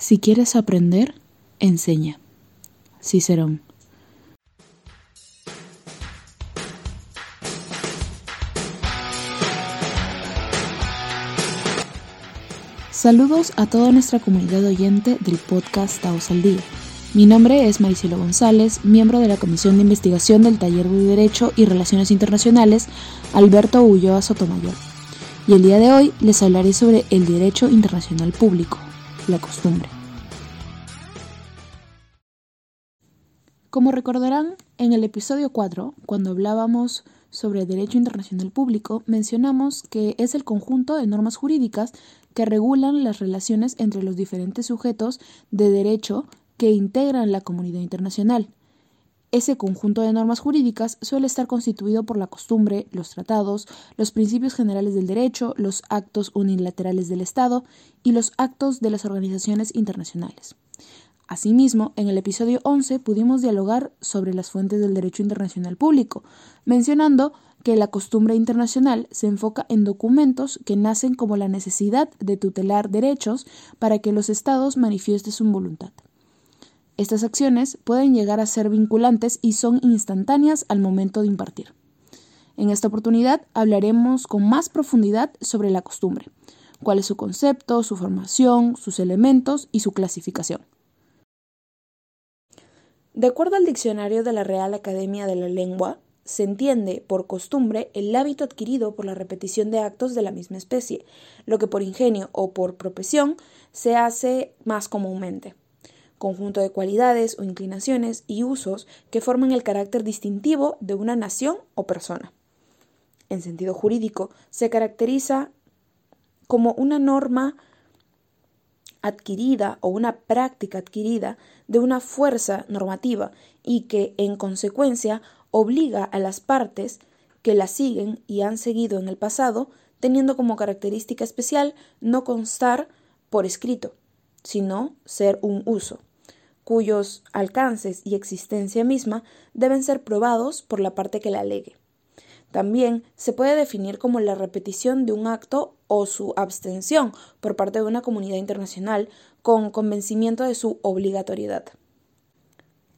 Si quieres aprender, enseña. Cicerón. Saludos a toda nuestra comunidad oyente del podcast Taos al Día. Mi nombre es Maricelo González, miembro de la Comisión de Investigación del Taller de Derecho y Relaciones Internacionales Alberto Ulloa Sotomayor. Y el día de hoy les hablaré sobre el derecho internacional público, la costumbre. Como recordarán, en el episodio 4, cuando hablábamos sobre derecho internacional público, mencionamos que es el conjunto de normas jurídicas que regulan las relaciones entre los diferentes sujetos de derecho que integran la comunidad internacional. Ese conjunto de normas jurídicas suele estar constituido por la costumbre, los tratados, los principios generales del derecho, los actos unilaterales del Estado y los actos de las organizaciones internacionales. Asimismo, en el episodio 11 pudimos dialogar sobre las fuentes del derecho internacional público, mencionando que la costumbre internacional se enfoca en documentos que nacen como la necesidad de tutelar derechos para que los estados manifiesten su voluntad. Estas acciones pueden llegar a ser vinculantes y son instantáneas al momento de impartir. En esta oportunidad hablaremos con más profundidad sobre la costumbre, cuál es su concepto, su formación, sus elementos y su clasificación. De acuerdo al diccionario de la Real Academia de la Lengua, se entiende por costumbre el hábito adquirido por la repetición de actos de la misma especie, lo que por ingenio o por profesión se hace más comúnmente. Conjunto de cualidades o inclinaciones y usos que forman el carácter distintivo de una nación o persona. En sentido jurídico, se caracteriza como una norma adquirida o una práctica adquirida de una fuerza normativa y que, en consecuencia, obliga a las partes que la siguen y han seguido en el pasado, teniendo como característica especial no constar por escrito, sino ser un uso, cuyos alcances y existencia misma deben ser probados por la parte que la alegue. También se puede definir como la repetición de un acto o su abstención por parte de una comunidad internacional con convencimiento de su obligatoriedad.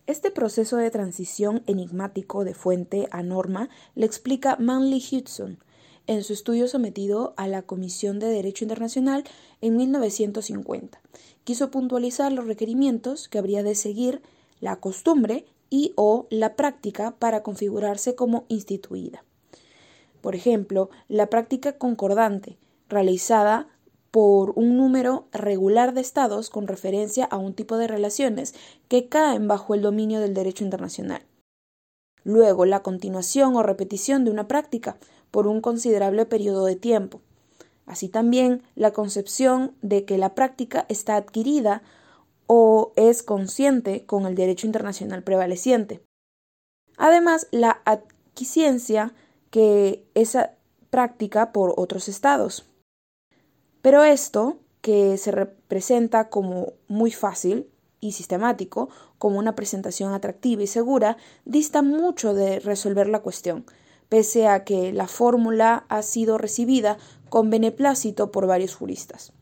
Este proceso de transición enigmático de fuente a norma le explica Manley Hudson en su estudio sometido a la Comisión de Derecho Internacional en 1950. Quiso puntualizar los requerimientos que habría de seguir la costumbre y o la práctica para configurarse como instituida. Por ejemplo, la práctica concordante, realizada por un número regular de estados con referencia a un tipo de relaciones que caen bajo el dominio del derecho internacional. Luego, la continuación o repetición de una práctica por un considerable periodo de tiempo. Así también la concepción de que la práctica está adquirida o es consciente con el derecho internacional prevaleciente. Además, la adquisiencia que esa práctica por otros estados. Pero esto, que se representa como muy fácil y sistemático, como una presentación atractiva y segura, dista mucho de resolver la cuestión, pese a que la fórmula ha sido recibida con beneplácito por varios juristas.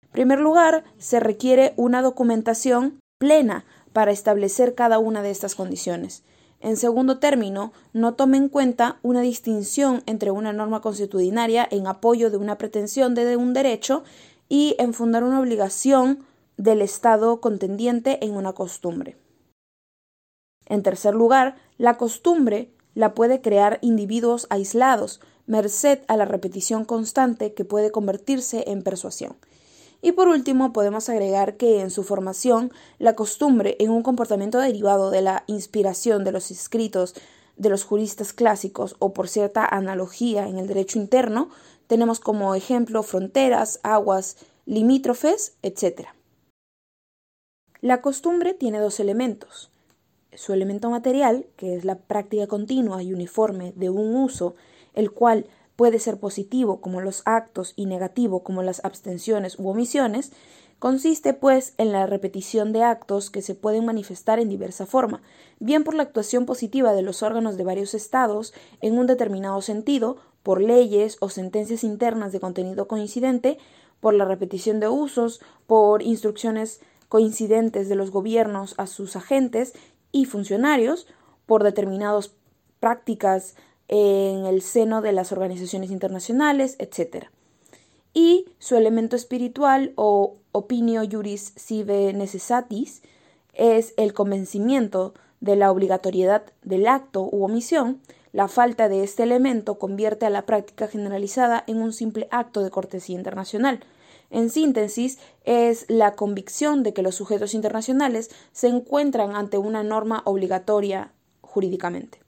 En primer lugar, se requiere una documentación plena para establecer cada una de estas condiciones, en segundo término, no tome en cuenta una distinción entre una norma constitucionaria en apoyo de una pretensión de un derecho y en fundar una obligación del Estado contendiente en una costumbre. En tercer lugar, la costumbre la puede crear individuos aislados, merced a la repetición constante que puede convertirse en persuasión. Y por último, podemos agregar que en su formación, la costumbre en un comportamiento derivado de la inspiración de los escritos de los juristas clásicos o por cierta analogía en el derecho interno, tenemos como ejemplo fronteras, aguas, limítrofes, etc. La costumbre tiene dos elementos. Su elemento material, que es la práctica continua y uniforme de un uso, el cual puede ser positivo como los actos y negativo como las abstenciones u omisiones, consiste pues en la repetición de actos que se pueden manifestar en diversa forma, bien por la actuación positiva de los órganos de varios estados en un determinado sentido, por leyes o sentencias internas de contenido coincidente, por la repetición de usos, por instrucciones coincidentes de los gobiernos a sus agentes y funcionarios, por determinadas prácticas en el seno de las organizaciones internacionales, etc. Y su elemento espiritual o opinio juris sive necessatis es el convencimiento de la obligatoriedad del acto u omisión, la falta de este elemento convierte a la práctica generalizada en un simple acto de cortesía internacional. En síntesis, es la convicción de que los sujetos internacionales se encuentran ante una norma obligatoria jurídicamente.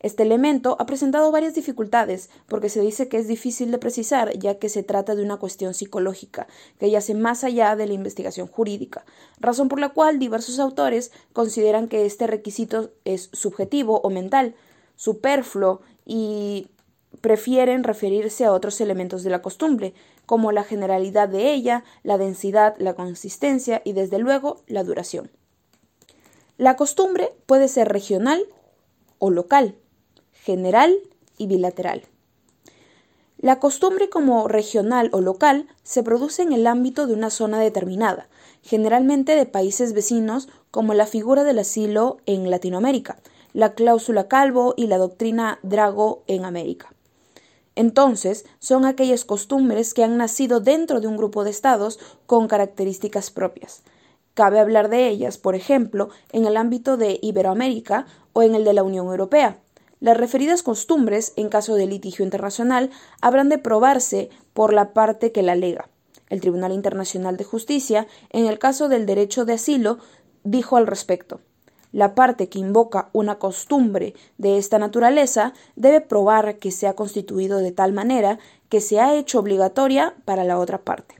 Este elemento ha presentado varias dificultades porque se dice que es difícil de precisar ya que se trata de una cuestión psicológica que yace más allá de la investigación jurídica, razón por la cual diversos autores consideran que este requisito es subjetivo o mental, superfluo y prefieren referirse a otros elementos de la costumbre, como la generalidad de ella, la densidad, la consistencia y desde luego la duración. La costumbre puede ser regional o local, general y bilateral. La costumbre como regional o local se produce en el ámbito de una zona determinada, generalmente de países vecinos como la figura del asilo en Latinoamérica, la cláusula Calvo y la doctrina Drago en América. Entonces, son aquellas costumbres que han nacido dentro de un grupo de estados con características propias. Cabe hablar de ellas, por ejemplo, en el ámbito de Iberoamérica o en el de la Unión Europea, las referidas costumbres, en caso de litigio internacional, habrán de probarse por la parte que la alega. El Tribunal Internacional de Justicia, en el caso del derecho de asilo, dijo al respecto la parte que invoca una costumbre de esta naturaleza debe probar que se ha constituido de tal manera que se ha hecho obligatoria para la otra parte.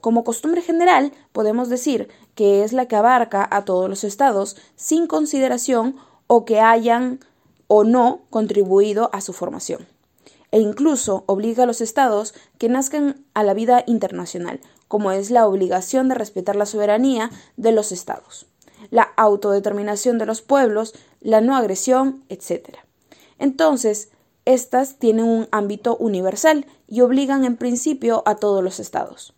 Como costumbre general, podemos decir que es la que abarca a todos los estados sin consideración o que hayan o no contribuido a su formación, e incluso obliga a los estados que nazcan a la vida internacional, como es la obligación de respetar la soberanía de los estados, la autodeterminación de los pueblos, la no agresión, etc. Entonces, estas tienen un ámbito universal y obligan en principio a todos los estados.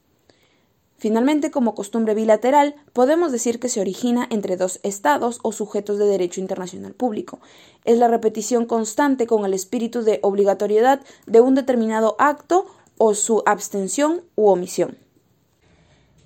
Finalmente, como costumbre bilateral, podemos decir que se origina entre dos estados o sujetos de derecho internacional público. Es la repetición constante con el espíritu de obligatoriedad de un determinado acto o su abstención u omisión.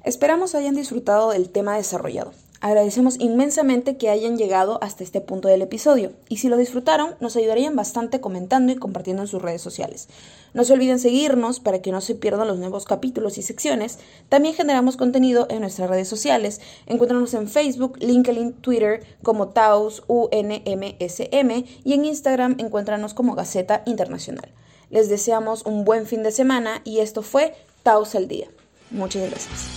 Esperamos hayan disfrutado del tema desarrollado. Agradecemos inmensamente que hayan llegado hasta este punto del episodio y si lo disfrutaron nos ayudarían bastante comentando y compartiendo en sus redes sociales. No se olviden seguirnos para que no se pierdan los nuevos capítulos y secciones. También generamos contenido en nuestras redes sociales. Encuéntranos en Facebook, LinkedIn, Twitter como Taos UNMSM y en Instagram encuéntranos como Gaceta Internacional. Les deseamos un buen fin de semana y esto fue Taos al Día. Muchas gracias.